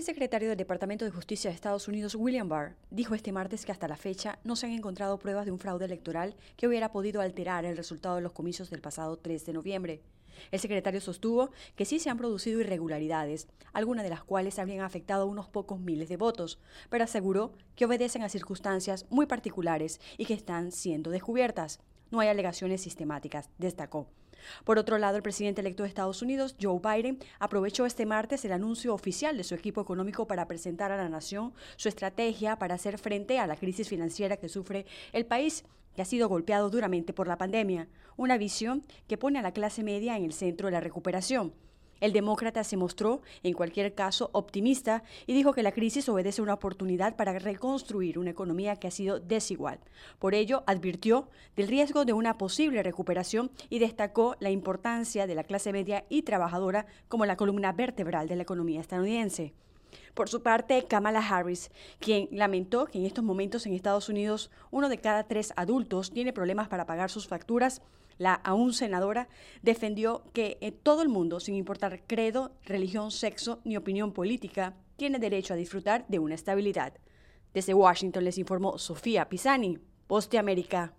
El secretario del Departamento de Justicia de Estados Unidos, William Barr, dijo este martes que hasta la fecha no se han encontrado pruebas de un fraude electoral que hubiera podido alterar el resultado de los comicios del pasado 3 de noviembre. El secretario sostuvo que sí se han producido irregularidades, algunas de las cuales habrían afectado a unos pocos miles de votos, pero aseguró que obedecen a circunstancias muy particulares y que están siendo descubiertas. No hay alegaciones sistemáticas, destacó. Por otro lado, el presidente electo de Estados Unidos, Joe Biden, aprovechó este martes el anuncio oficial de su equipo económico para presentar a la nación su estrategia para hacer frente a la crisis financiera que sufre el país que ha sido golpeado duramente por la pandemia, una visión que pone a la clase media en el centro de la recuperación. El demócrata se mostró, en cualquier caso, optimista y dijo que la crisis obedece una oportunidad para reconstruir una economía que ha sido desigual. Por ello, advirtió del riesgo de una posible recuperación y destacó la importancia de la clase media y trabajadora como la columna vertebral de la economía estadounidense. Por su parte, Kamala Harris, quien lamentó que en estos momentos en Estados Unidos uno de cada tres adultos tiene problemas para pagar sus facturas, la aún senadora defendió que eh, todo el mundo, sin importar credo, religión, sexo ni opinión política, tiene derecho a disfrutar de una estabilidad. Desde Washington les informó Sofía Pisani, Poste América.